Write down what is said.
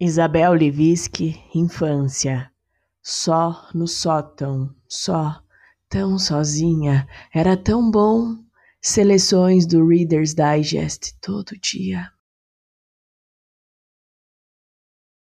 Isabel Levinsky, infância. Só no sótão, só, tão sozinha, era tão bom. Seleções do Reader's Digest todo dia.